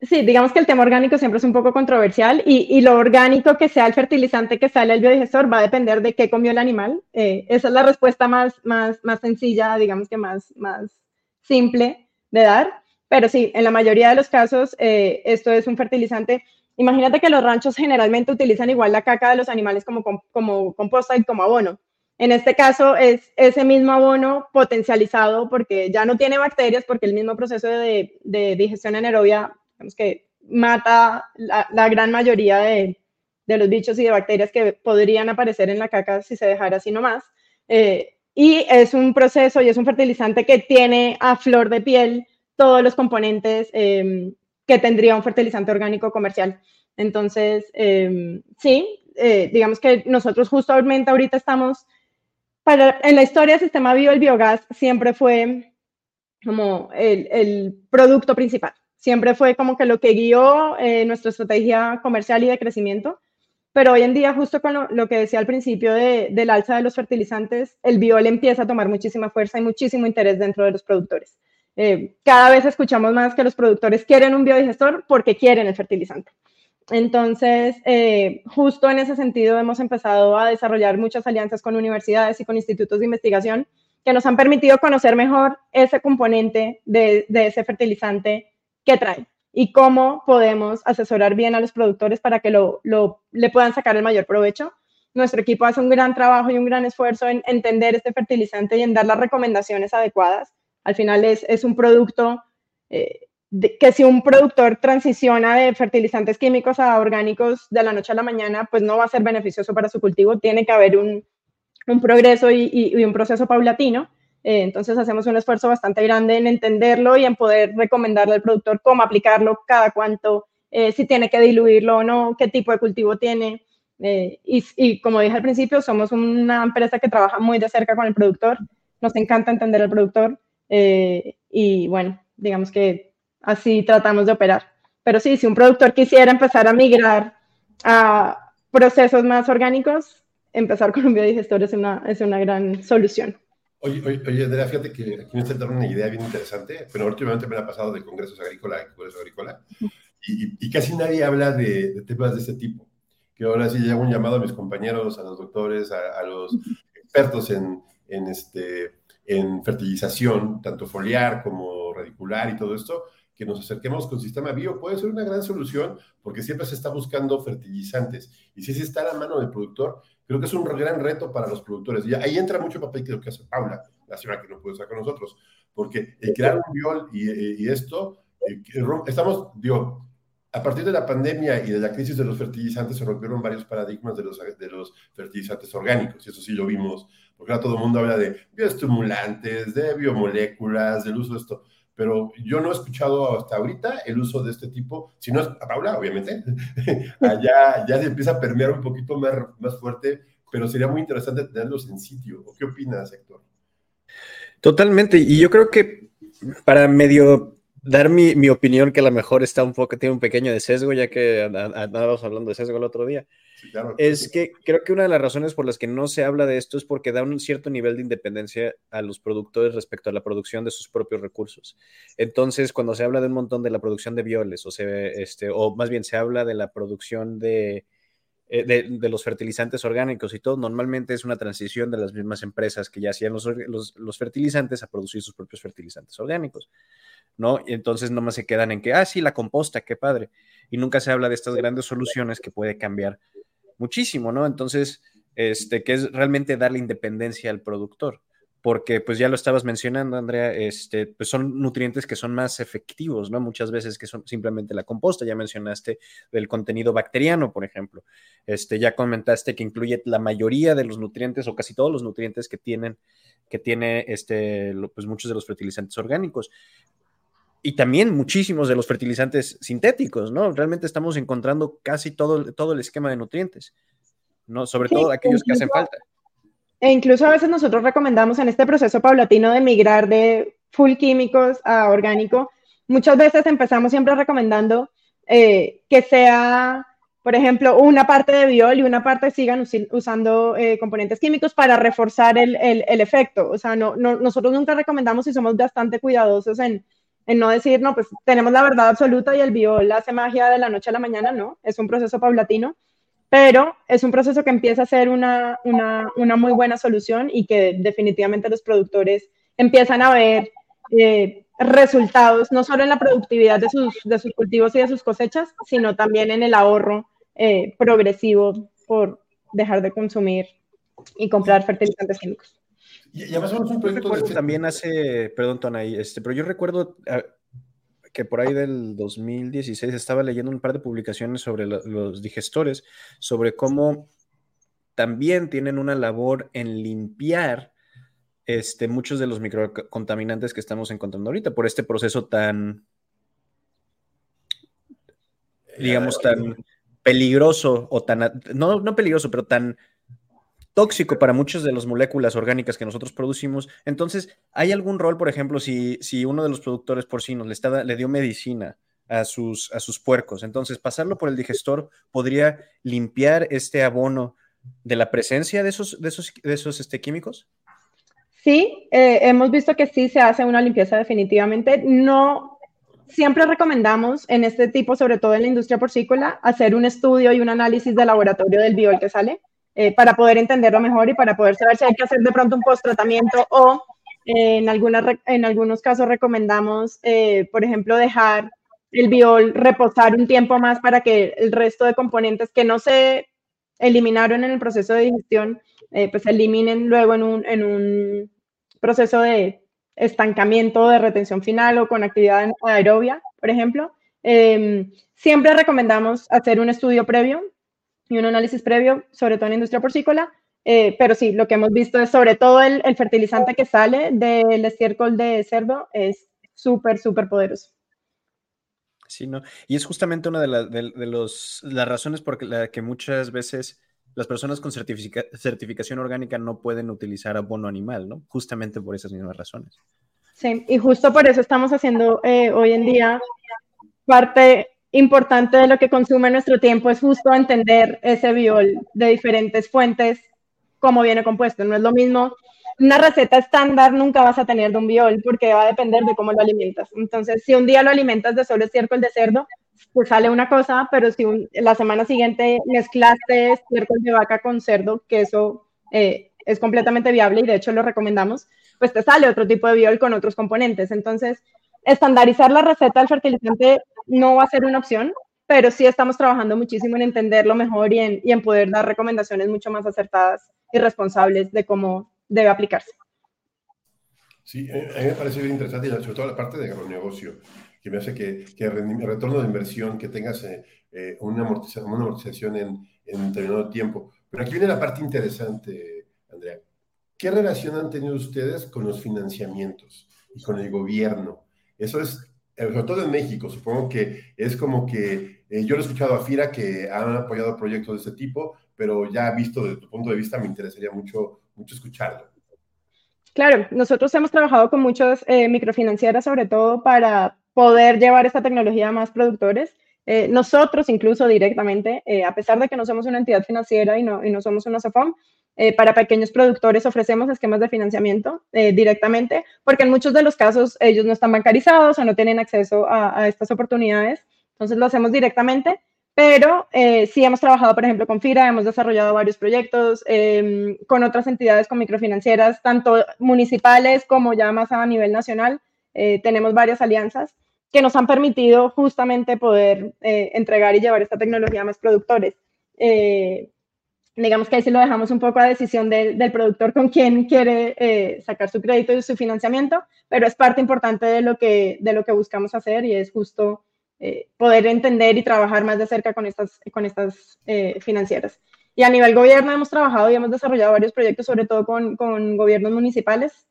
Sí, digamos que el tema orgánico siempre es un poco controversial y, y, lo orgánico que sea el fertilizante que sale el biodigestor va a depender de qué comió el animal. Eh, esa es la respuesta más, más, más sencilla, digamos que más, más simple de dar. Pero sí, en la mayoría de los casos eh, esto es un fertilizante. Imagínate que los ranchos generalmente utilizan igual la caca de los animales como, como composta y como abono. En este caso es ese mismo abono potencializado porque ya no tiene bacterias, porque el mismo proceso de, de digestión anaerobia digamos que mata la, gran mayoría de, los bichos y de bacterias que podrían aparecer en la caca si se dejara así nomás. Eh, y es un proceso y es un fertilizante que tiene a flor de piel todos los componentes em, que tendría un fertilizante orgánico comercial. Entonces, em, sí, eh, digamos que nosotros justamente ahorita estamos, para, en la historia del sistema bio, el biogás siempre fue como el, el producto principal siempre fue como que lo que guió eh, nuestra estrategia comercial y de crecimiento. Pero hoy en día, justo con lo, que decía al principio de, del alza de los fertilizantes, el biol empieza a tomar muchísima fuerza y muchísimo interés dentro de los productores. Eh, cada vez escuchamos más que los productores quieren un biodigestor porque quieren el fertilizante. Entonces, eh, justo en ese sentido hemos empezado a desarrollar muchas alianzas con universidades y con institutos de investigación que nos han permitido conocer mejor ese componente de, ese fertilizante que trae y cómo podemos asesorar bien a los productores para que lo, le puedan sacar el mayor provecho. Nuestro equipo hace un gran trabajo y un gran esfuerzo en entender este fertilizante y en dar las recomendaciones adecuadas. Al final es, es un producto eh, que si un productor transiciona de fertilizantes químicos a orgánicos de la noche a la mañana, pues no va a ser beneficioso para su cultivo. Tiene que haber un, un progreso y, un proceso paulatino. Eh, entonces hacemos un esfuerzo bastante grande en entenderlo y en poder recomendarle al productor cómo aplicarlo, cada cuánto, eh, si tiene que diluirlo o no, qué tipo de cultivo tiene. Eh, y, y, como dije al principio, somos una empresa que trabaja muy de cerca con el productor. Nos encanta entender al productor. y bueno, digamos que así tratamos de operar. Pero sí, si un productor quisiera empezar a migrar a procesos más orgánicos, empezar con un biodigestor es una, es una gran solución. Oye, oye, Andrea, fíjate que aquí me está dando una idea bien interesante, pero últimamente me ha pasado de congresos agrícola a congresos agrícola y, y, casi nadie habla de, temas de este tipo. Que ahora sí llevo un llamado a mis compañeros, a los doctores, a, los expertos en, en, este, en fertilización, tanto foliar como radicular y todo esto, que nos acerquemos con sistema bio puede ser una gran solución porque siempre se está buscando fertilizantes. Y si ese está a la mano del productor, creo que es un gran reto para los productores. Y ahí entra mucho papel que lo que hace Paula, la señora que no puede estar con nosotros, porque el crear un biol y, esto, eh, estamos, digo, a partir de la pandemia y de la crisis de los fertilizantes se rompieron varios paradigmas de los, de los fertilizantes orgánicos, y eso sí lo vimos, porque ahora todo el mundo habla de bioestimulantes, de biomoléculas, del uso de esto pero yo no he escuchado hasta ahorita el uso de este tipo, si no es a Paula, obviamente, allá ya se empieza a permear un poquito más, más fuerte, pero sería muy interesante tenerlos en sitio. ¿Qué opinas, Héctor? Totalmente, y yo creo que para medio dar mi, mi, opinión, que a lo mejor está un poco, tiene un pequeño de sesgo, ya que andábamos hablando de sesgo el otro día es que creo que una de las razones por las que no se habla de esto es porque da un cierto nivel de independencia a los productores respecto a la producción de sus propios recursos. Entonces, cuando se habla de un montón de la producción de violes, o, se, este, o más bien se habla de la producción de, eh, de, los fertilizantes orgánicos y todo, normalmente es una transición de las mismas empresas que ya hacían los, los, fertilizantes a producir sus propios fertilizantes orgánicos, ¿no? Y entonces nomás se quedan en que, ah, sí, la composta, qué padre. Y nunca se habla de estas grandes soluciones que puede cambiar muchísimo, ¿no? Entonces, este, que es realmente darle independencia al productor, porque pues ya lo estabas mencionando, Andrea, este, pues son nutrientes que son más efectivos, ¿no? Muchas veces que son simplemente la composta, ya mencionaste del contenido bacteriano, por ejemplo, este, ya comentaste que incluye la mayoría de los nutrientes o casi todos los nutrientes que tienen, que tiene, este, pues muchos de los fertilizantes orgánicos, y también muchísimos de los fertilizantes sintéticos, ¿no? Realmente estamos encontrando casi todo, todo el esquema de nutrientes, ¿no? Sobre todo aquellos que hacen falta. E incluso a veces nosotros recomendamos en este proceso paulatino de migrar de full químicos a orgánico, muchas veces empezamos siempre recomendando eh, que sea, por ejemplo, una parte de biol y una parte sigan usando eh, componentes químicos para reforzar el, el, efecto. O sea, no, no, nosotros nunca recomendamos y somos bastante cuidadosos en en no decir, no, pues tenemos la verdad absoluta y el biol hace magia de la noche a la mañana, no, es un proceso paulatino, pero es un proceso que empieza a ser una, una, una muy buena solución y que definitivamente los productores empiezan a ver eh, resultados, no solo en la productividad de sus, de sus cultivos y de sus cosechas, sino también en el ahorro eh, progresivo por dejar de consumir y comprar fertilizantes químicos. Y, además un proyecto de... También hace, perdón, Tonay, este, pero yo recuerdo ah, que por ahí del 2016 estaba leyendo un par de publicaciones sobre los digestores, sobre cómo también tienen una labor en limpiar este, muchos de los microcontaminantes que estamos encontrando ahorita por este proceso tan, digamos, tan peligroso o tan, no, no peligroso, pero tan tóxico para muchas de las moléculas orgánicas que nosotros producimos. Entonces, ¿hay algún rol, por ejemplo, si, si uno de los productores porcinos le, está, le dio medicina a sus, a sus puercos? Entonces, pasarlo por el digestor podría limpiar este abono de la presencia de esos, de esos, de esos este, químicos? Sí, eh, hemos visto que sí se hace una limpieza definitivamente. No siempre recomendamos en este tipo, sobre todo en la industria porcícola, hacer un estudio y un análisis de laboratorio del biol que sale eh, para poder entenderlo mejor y para poder saber si hay que hacer de pronto un post-tratamiento o eh, en, algunas, en algunos casos recomendamos, eh, por ejemplo, dejar el biol reposar un tiempo más para que el resto de componentes que no se eliminaron en el proceso de digestión, pues se eliminen luego en un, en un proceso de estancamiento de retención final o con actividad aerobia, por ejemplo. Em, siempre recomendamos hacer un estudio previo y un análisis previo, sobre todo en la industria porcícola, eh, pero sí, lo que hemos visto es sobre todo el, fertilizante que sale del estiércol de cerdo es súper, súper poderoso. Sí, ¿no? Y es justamente una de, los, las razones por las que muchas veces las personas con certificación orgánica no pueden utilizar abono animal, ¿no? Justamente por esas mismas razones. Sí, y justo por eso estamos haciendo eh, hoy en día parte importante de lo que consume nuestro tiempo es justo entender ese biol de diferentes fuentes, cómo viene compuesto. No es lo mismo, una receta estándar nunca vas a tener de un biol porque va a depender de cómo lo alimentas. Entonces, si un día lo alimentas de solo estiércol de cerdo, pues sale una cosa, pero si la semana siguiente mezclaste estiércol de vaca con cerdo, que eso eh, es completamente viable y de hecho lo recomendamos, pues te sale otro tipo de biol con otros componentes. Entonces, estandarizar la receta del fertilizante no va a ser una opción, pero sí estamos trabajando muchísimo en entenderlo mejor y en, y en poder dar recomendaciones mucho más acertadas y responsables de cómo debe aplicarse. Sí, eh, a mí me parece bien interesante, sobre todo la parte de agronegocio, que me hace que, que el retorno de inversión, que tengas eh, eh, una, amortización, en, en un determinado tiempo. Pero aquí viene la parte interesante, Andrea. ¿Qué relación han tenido ustedes con los financiamientos y con el gobierno? Eso es sobre todo en México, supongo que es como que eh, yo lo he escuchado a Fira que han apoyado proyectos de ese tipo, pero ya visto desde tu punto de vista me interesaría mucho, mucho escucharlo. Claro, nosotros hemos trabajado con muchas eh, microfinancieras sobre todo para poder llevar esta tecnología a más productores. Eh, nosotros incluso directamente, a pesar de que no somos una entidad financiera y no, y no somos una SOFOM, eh, para pequeños productores ofrecemos esquemas de financiamiento eh, directamente, porque en muchos de los casos ellos no están bancarizados o no tienen acceso a, estas oportunidades. Entonces lo hacemos directamente, pero eh, sí hemos trabajado, por ejemplo, con FIRA, hemos desarrollado varios proyectos em, con otras entidades, con microfinancieras, tanto municipales como ya más a nivel nacional. tenemos varias alianzas que nos han permitido justamente poder entregar y llevar esta tecnología a más productores digamos que ahí sí lo dejamos un poco a decisión del, productor con quién quiere eh, sacar su crédito y su financiamiento, pero es parte importante de lo que, de lo que buscamos hacer y es justo eh, poder entender y trabajar más de cerca con estas, con estas eh, financieras. Y a nivel gobierno hemos trabajado y hemos desarrollado varios proyectos, sobre todo con, con gobiernos municipales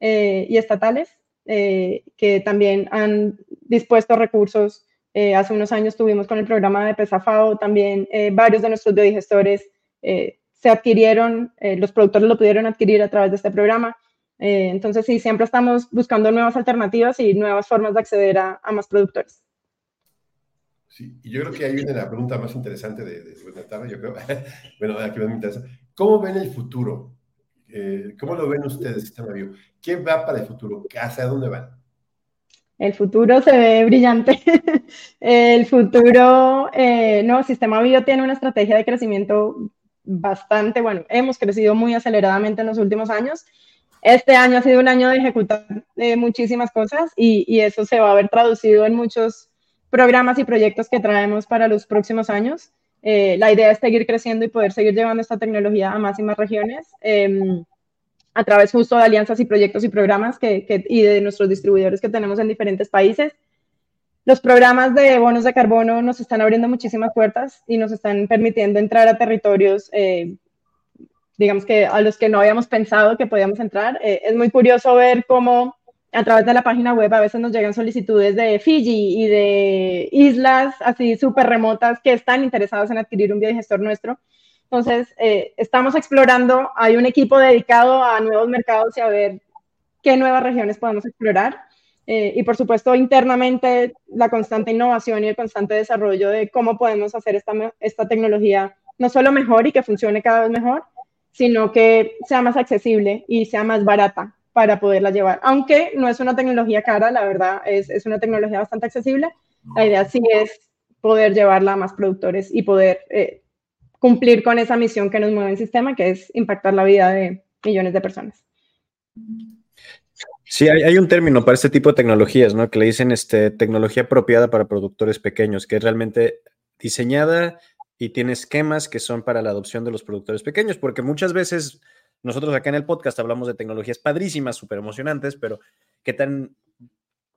y estatales, que también han dispuesto recursos. hace unos años tuvimos con el programa de PESAFAO también varios de nuestros biodigestores eh, se adquirieron, eh, los productores lo pudieron adquirir a través de este programa. Eh, entonces, sí, siempre estamos buscando nuevas alternativas y nuevas formas de acceder a, más productores. Sí, y yo creo que ahí viene la pregunta más interesante de, de tarde, yo creo. bueno, aquí me interesa. ¿Cómo ven el futuro? ¿Cómo lo ven ustedes, Sistema Bio? ¿Qué va para el futuro? ¿Hacia dónde van? El futuro se ve brillante. el futuro, no, Sistema Bio tiene una estrategia de crecimiento bastante, bueno, hemos crecido muy aceleradamente en los últimos años. Este año ha sido un año de ejecutar eh, muchísimas cosas y, eso se va a ver traducido en muchos programas y proyectos que traemos para los próximos años. Eh, la idea es seguir creciendo y poder seguir llevando esta tecnología a más y más regiones em, a través justo de alianzas y proyectos y programas que, y de nuestros distribuidores que tenemos en diferentes países los programas de bonos de carbono nos están abriendo muchísimas puertas y nos están permitiendo entrar a territorios, eh, digamos que a los que no habíamos pensado que podíamos entrar. Eh, es muy curioso ver cómo a través de la página web a veces nos llegan solicitudes de Fiji y de islas así súper remotas que están interesados en adquirir un biodigestor nuestro. Entonces, eh, estamos explorando, hay un equipo dedicado a nuevos mercados y a ver qué nuevas regiones podemos explorar. Eh, y por supuesto internamente la constante innovación y el constante desarrollo de cómo podemos hacer esta, esta tecnología no solo mejor y que funcione cada vez mejor, sino que sea más accesible y sea más barata para poderla llevar. Aunque no es una tecnología cara, la verdad, es, es una tecnología bastante accesible. La idea sí es poder llevarla a más productores y poder eh, cumplir con esa misión que nos mueve el sistema, que es impactar la vida de millones de personas. Sí, hay, hay, un término para este tipo de tecnologías, ¿no? Que le dicen este, tecnología apropiada para productores pequeños, que es realmente diseñada y tiene esquemas que son para la adopción de los productores pequeños, porque muchas veces nosotros acá en el podcast hablamos de tecnologías padrísimas, súper emocionantes, pero ¿qué tan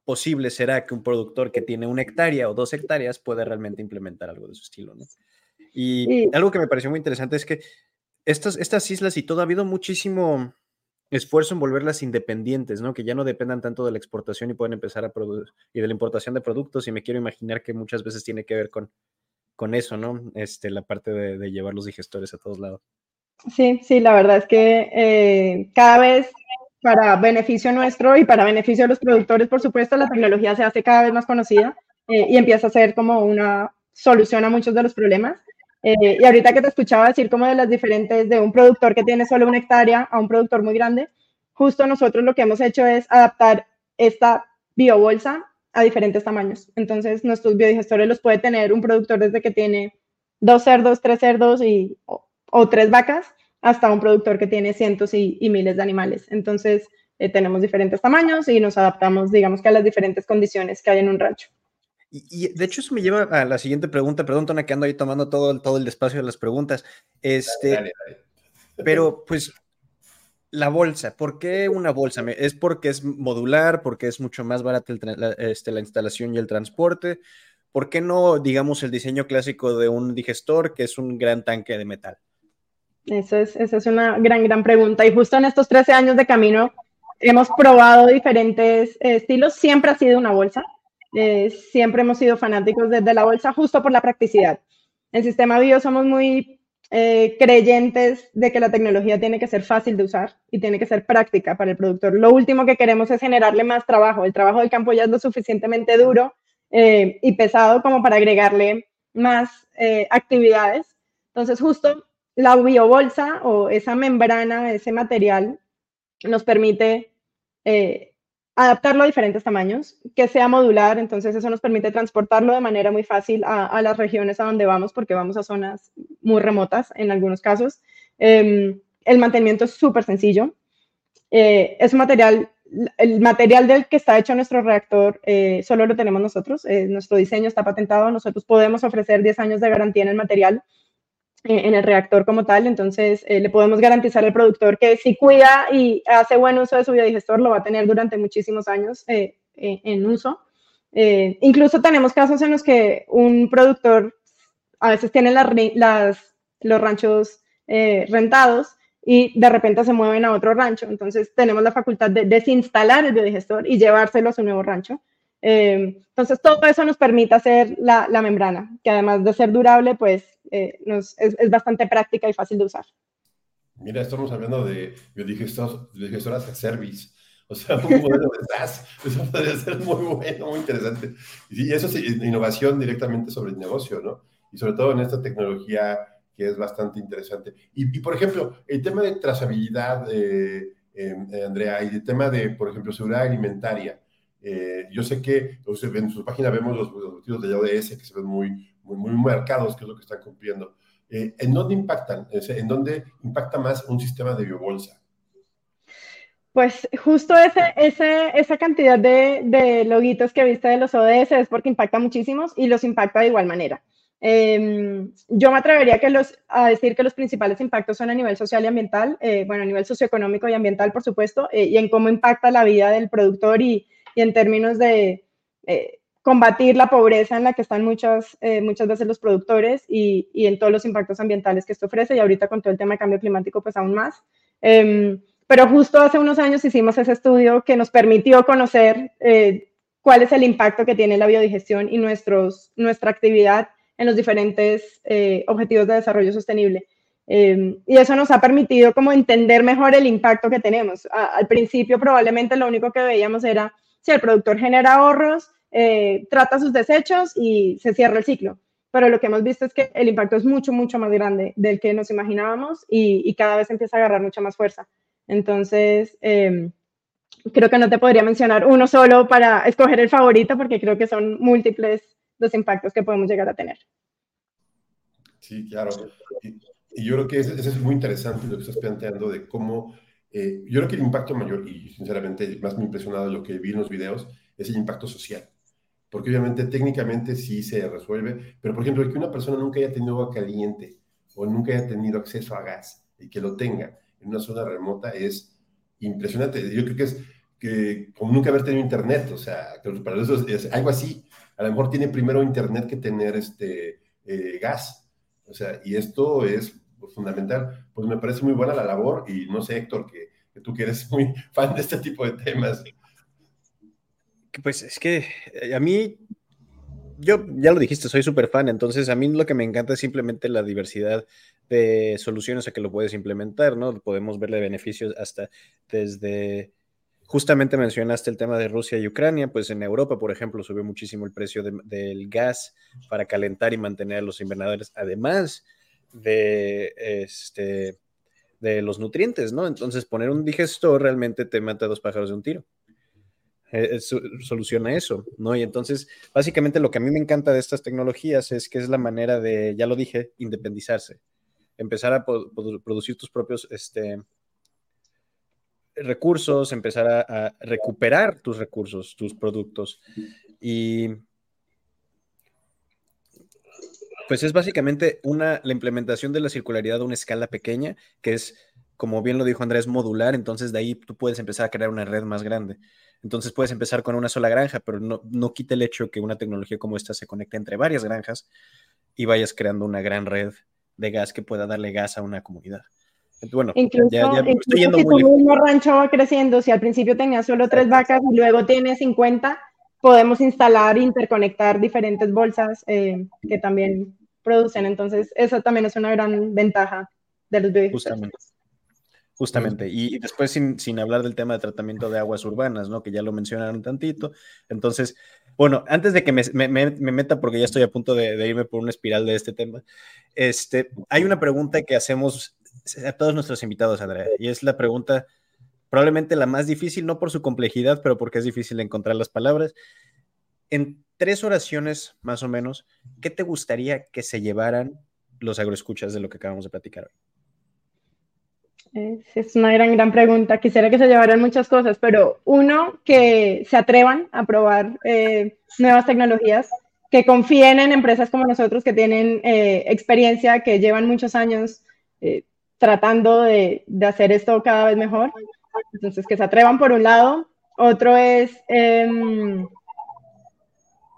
posible será que un productor que tiene una hectárea o dos hectáreas pueda realmente implementar algo de su estilo? ¿no? Y algo que me pareció muy interesante es que estas, estas islas y todo ha habido muchísimo esfuerzo en volverlas independientes, ¿no? Que ya no dependan tanto de la exportación y pueden empezar a producir y de la importación de productos. Y me quiero imaginar que muchas veces tiene que ver con, con eso, ¿no? Este, la parte de, llevar los digestores a todos lados. Sí, sí, la verdad es que eh, cada vez para beneficio nuestro y para beneficio de los productores, por supuesto, la tecnología se hace cada vez más conocida eh, y empieza a ser como una solución a muchos de los problemas. Eh, y ahorita que te escuchaba decir como de las diferentes, de un productor que tiene solo una hectárea a un productor muy grande, justo nosotros lo que hemos hecho es adaptar esta biobolsa a diferentes tamaños. Entonces, nuestros biodigestores los puede tener un productor desde que tiene dos cerdos, tres cerdos y, o, tres vacas, hasta un productor que tiene cientos y, y miles de animales. Entonces, eh, tenemos diferentes tamaños y nos adaptamos, digamos que a las diferentes condiciones que hay en un rancho. Y, de hecho eso me lleva a la siguiente pregunta. Perdón, Tona, que ando ahí tomando todo, el, todo el espacio de las preguntas. Este, dale, dale, dale. Pero pues la bolsa, ¿por qué una bolsa? ¿Es porque es modular? ¿Porque es mucho más barata el, la, este, la instalación y el transporte? ¿Por qué no, digamos, el diseño clásico de un digestor que es un gran tanque de metal? Eso es, esa es una gran, gran pregunta. Y justo en estos 13 años de camino hemos probado diferentes estilos. Siempre ha sido una bolsa. Eh, siempre hemos sido fanáticos desde de la bolsa justo por la practicidad. En Sistema Bio somos muy eh, creyentes de que la tecnología tiene que ser fácil de usar y tiene que ser práctica para el productor. Lo último que queremos es generarle más trabajo. El trabajo del campo ya es lo suficientemente duro eh, y pesado como para agregarle más actividades. Entonces, justo la biobolsa o esa membrana, ese material, nos permite adaptarlo a diferentes tamaños, que sea modular, entonces eso nos permite transportarlo de manera muy fácil a, las regiones a donde vamos, porque vamos a zonas muy remotas en algunos casos. Eh, el mantenimiento es súper sencillo. Eh, es material, el material del que está hecho nuestro reactor eh, solo lo tenemos nosotros, eh, nuestro diseño está patentado, nosotros podemos ofrecer 10 años de garantía en el material en el reactor como tal, entonces eh, le podemos garantizar al productor que si cuida y hace buen uso de su biodigestor, lo va a tener durante muchísimos años eh, en uso. incluso tenemos casos en los que un productor a veces tiene las, las, los ranchos rentados y de repente se mueven a otro rancho, entonces tenemos la facultad de desinstalar el biodigestor y llevárselo a su nuevo rancho. Entonces, todo eso nos permite hacer la, la membrana, que además de ser durable, pues eh, nos, es, es, bastante práctica y fácil de usar. Mira, estamos hablando de biodigestoras a service. O sea, un modelo de SaaS. Eso podría ser muy bueno, muy interesante. Y eso es innovación directamente sobre el negocio, ¿no? Y sobre todo en esta tecnología que es bastante interesante. Y, y por ejemplo, el tema de trazabilidad, eh, eh, Andrea, y el tema de, por ejemplo, seguridad alimentaria. Eh, yo sé que en su página vemos los, los objetivos de la ODS que se ven muy, muy, muy marcados, que es lo que están cumpliendo. Eh, ¿En dónde impactan? ¿En dónde impacta más un sistema de biobolsa? Pues justo ese, ese, esa cantidad de, de, loguitos que viste de los ODS es porque impacta muchísimos y los impacta de igual manera. Eh, yo me atrevería que los, a decir que los principales impactos son a nivel social y ambiental, eh, bueno, a nivel socioeconómico y ambiental, por supuesto, eh, y en cómo impacta la vida del productor y, y en términos de eh, combatir la pobreza en la que están muchas, eh, muchas veces los productores y, y, en todos los impactos ambientales que esto ofrece y ahorita con todo el tema de cambio climático pues aún más. Eh, pero justo hace unos años hicimos ese estudio que nos permitió conocer eh, cuál es el impacto que tiene la biodigestión y nuestros, nuestra actividad en los diferentes eh, objetivos de desarrollo sostenible. Eh, y eso nos ha permitido como entender mejor el impacto que tenemos. A, al principio probablemente lo único que veíamos era si el productor genera ahorros, eh, trata sus desechos y se cierra el ciclo. Pero lo que hemos visto es que el impacto es mucho, mucho más grande del que nos imaginábamos y, y cada vez empieza a agarrar mucha más fuerza. Entonces, eh, creo que no te podría mencionar uno solo para escoger el favorito porque creo que son múltiples los impactos que podemos llegar a tener. Sí, claro. Y, yo creo que eso, es muy interesante lo que estás planteando de cómo, eh, yo creo que el impacto mayor, y sinceramente más me ha impresionado lo que vi en los videos, es el impacto social. Porque obviamente técnicamente sí se resuelve, pero por ejemplo, que una persona nunca haya tenido agua caliente o nunca haya tenido acceso a gas y que lo tenga en una zona remota es impresionante. Yo creo que es que como nunca haber tenido internet, o sea, para eso es, algo así. A lo mejor tiene primero internet que tener este eh, gas. O sea, y esto es fundamental. Pues me parece muy buena la labor y no sé, Héctor, que, tú que eres muy fan de este tipo de temas. Pues es que eh, a mí, yo ya lo dijiste, soy súper fan, entonces a mí lo que me encanta es simplemente la diversidad de soluciones a que lo puedes implementar, ¿no? Podemos verle beneficios hasta desde, justamente mencionaste el tema de Rusia y Ucrania, pues en Europa, por ejemplo, subió muchísimo el precio del gas para calentar y mantener a los invernadores, además de, este, de los nutrientes, ¿no? Entonces poner un digestor realmente te mata dos pájaros de un tiro. Eh, soluciona eso, ¿no? Y entonces, básicamente lo que a mí me encanta de estas tecnologías es que es la manera de, ya lo dije, independizarse empezar a producir tus propios este, recursos, empezar a, recuperar tus recursos, tus productos. Y pues es básicamente una, la implementación de la circularidad a una escala pequeña, que es, como bien lo dijo Andrés, modular, entonces de ahí tú puedes empezar a crear una red más grande. Entonces puedes empezar con una sola granja, pero no, no quita el hecho que una tecnología como esta se conecte entre varias granjas y vayas creando una gran red de gas que pueda darle gas a una comunidad. Bueno, incluso, ya, si tu mismo rancho va creciendo, si al principio tenías solo tres vacas y luego tienes 50, podemos instalar, interconectar diferentes bolsas eh, que también producen. Entonces, eso también es una gran ventaja de los Justamente. Justamente. Y después, sin, sin, hablar del tema de tratamiento de aguas urbanas, ¿no? Que ya lo mencionaron tantito. Entonces, bueno, antes de que me, meta, porque ya estoy a punto de, irme por una espiral de este tema, este, hay una pregunta que hacemos a todos nuestros invitados, Andrea, y es la pregunta probablemente la más difícil, no por su complejidad, pero porque es difícil encontrar las palabras. En tres oraciones, más o menos, ¿qué te gustaría que se llevaran los agroescuchas de lo que acabamos de platicar? Es una gran, gran pregunta. Quisiera que se llevaran muchas cosas, pero uno, que se atrevan a probar eh, nuevas tecnologías, que confíen en empresas como nosotros que tienen eh, experiencia, que llevan muchos años eh, tratando de, de, hacer esto cada vez mejor. Entonces, que se atrevan por un lado. Otro es em,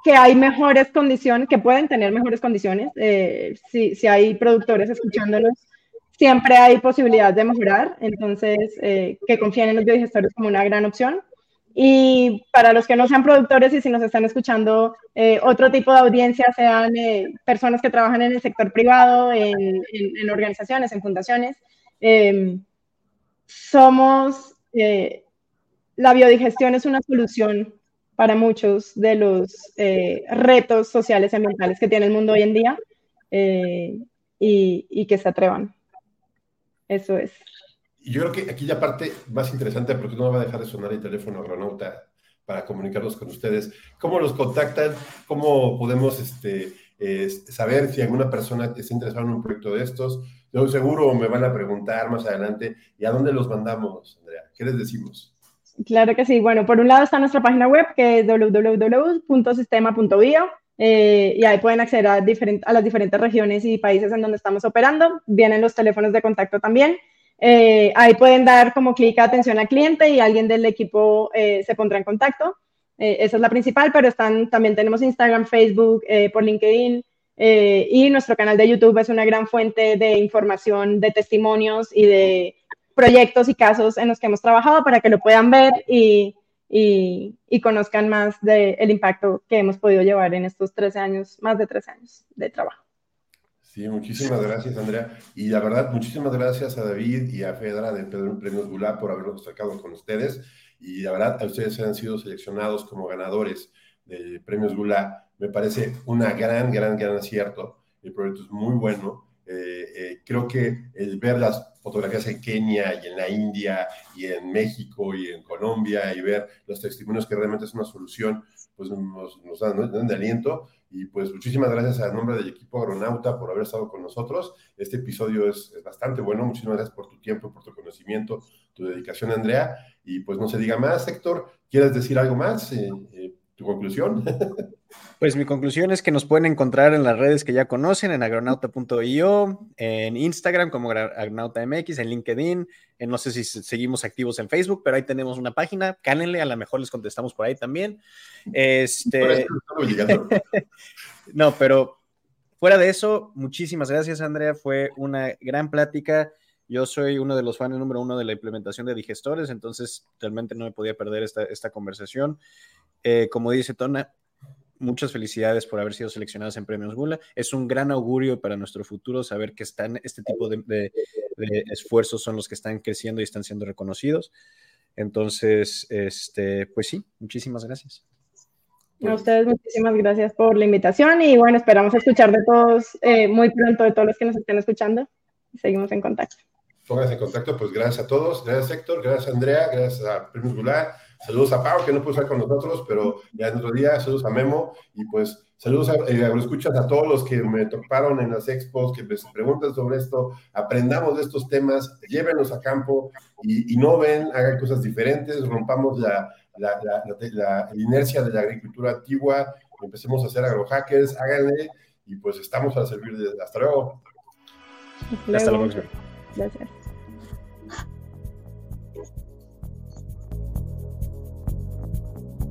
que hay mejores condiciones, que pueden tener mejores condiciones. si, si hay productores escuchándolos siempre hay posibilidad de mejorar, entonces eh, que confíen en los biodigestores como una gran opción. Y para los que no sean productores y si nos están escuchando eh, otro tipo de audiencia, sean eh, personas que trabajan en el sector privado, en, en, organizaciones, en fundaciones, em, somos, la biodigestión es una solución para muchos de los retos sociales y ambientales que tiene el mundo hoy en día y, y que se atrevan. Eso es. Y yo creo que aquí la parte más interesante, porque no va a dejar de sonar el teléfono agronauta para comunicarnos con ustedes. ¿Cómo los contactan? ¿Cómo podemos este, saber si alguna persona está interesada en un proyecto de estos? Yo seguro me van a preguntar más adelante, ¿y a dónde los mandamos, Andrea? ¿Qué les decimos? Claro que sí. Bueno, por un lado está nuestra página web, que es www.sistema.bio. Eh, y ahí pueden acceder a, a, las diferentes regiones y países en donde estamos operando. Vienen los teléfonos de contacto también. Eh, ahí pueden dar como clic a atención al cliente y alguien del equipo eh, se pondrá en contacto. esa es la principal, pero están, también tenemos Instagram, Facebook, por LinkedIn y nuestro canal de YouTube es una gran fuente de información, de testimonios y de proyectos y casos en los que hemos trabajado para que lo puedan ver y y, conozcan más del impacto que hemos podido llevar en estos 13 años, más de 13 años de trabajo. Sí, muchísimas gracias, Andrea. Y la verdad, muchísimas gracias a David y a Fedra de Pedro Premios Gulá por habernos sacado con ustedes. Y la verdad, a ustedes han sido seleccionados como ganadores de Premios Gulá. Me parece una gran, gran, gran acierto. El proyecto es muy bueno. Eh, eh, creo que el ver las fotografías en Kenia y en la India y en México y en Colombia y ver los testimonios que realmente es una solución, pues nos, nos dan, de aliento. Y pues muchísimas gracias a nombre del equipo Agronauta por haber estado con nosotros. Este episodio es, bastante bueno. Muchísimas gracias por tu tiempo, por tu conocimiento, tu dedicación, Andrea. Y pues no se diga más, Héctor. ¿Quieres decir algo más? Eh, eh, ¿Tu conclusión? Pues mi conclusión es que nos pueden encontrar en las redes que ya conocen, en agronauta.io, en Instagram como agronautaMX, en LinkedIn, en, no sé si seguimos activos en Facebook, pero ahí tenemos una página, cánenle, a lo mejor les contestamos por ahí también. Este... no, pero fuera de eso, muchísimas gracias Andrea, fue una gran plática. Yo soy uno de los fans número uno de la implementación de digestores, entonces realmente no me podía perder esta, esta conversación. Eh, como dice Tona, muchas felicidades por haber sido seleccionados en Premios Gula. Es un gran augurio para nuestro futuro saber que están, este tipo de, esfuerzos son los que están creciendo y están siendo reconocidos. Entonces, este, pues sí, muchísimas gracias. A ustedes muchísimas gracias por la invitación y bueno, esperamos escuchar de todos eh, muy pronto, de todos los que nos estén escuchando. Seguimos en contacto. Pónganse en contacto, pues gracias a todos, gracias Héctor, gracias Andrea, gracias a Premios Gula Saludos a Pau, que no pudo estar con nosotros, pero ya en otro día. Saludos a Memo y pues saludos a, eh, escuchas a todos los que me toparon en las expos, que me preguntan sobre esto. Aprendamos de estos temas, llévenos a campo y, no ven, hagan cosas diferentes, rompamos la, la, la, inercia de la agricultura antigua, empecemos a hacer agrohackers, háganle y pues estamos a servir. De, hasta luego. Hasta luego. Gracias.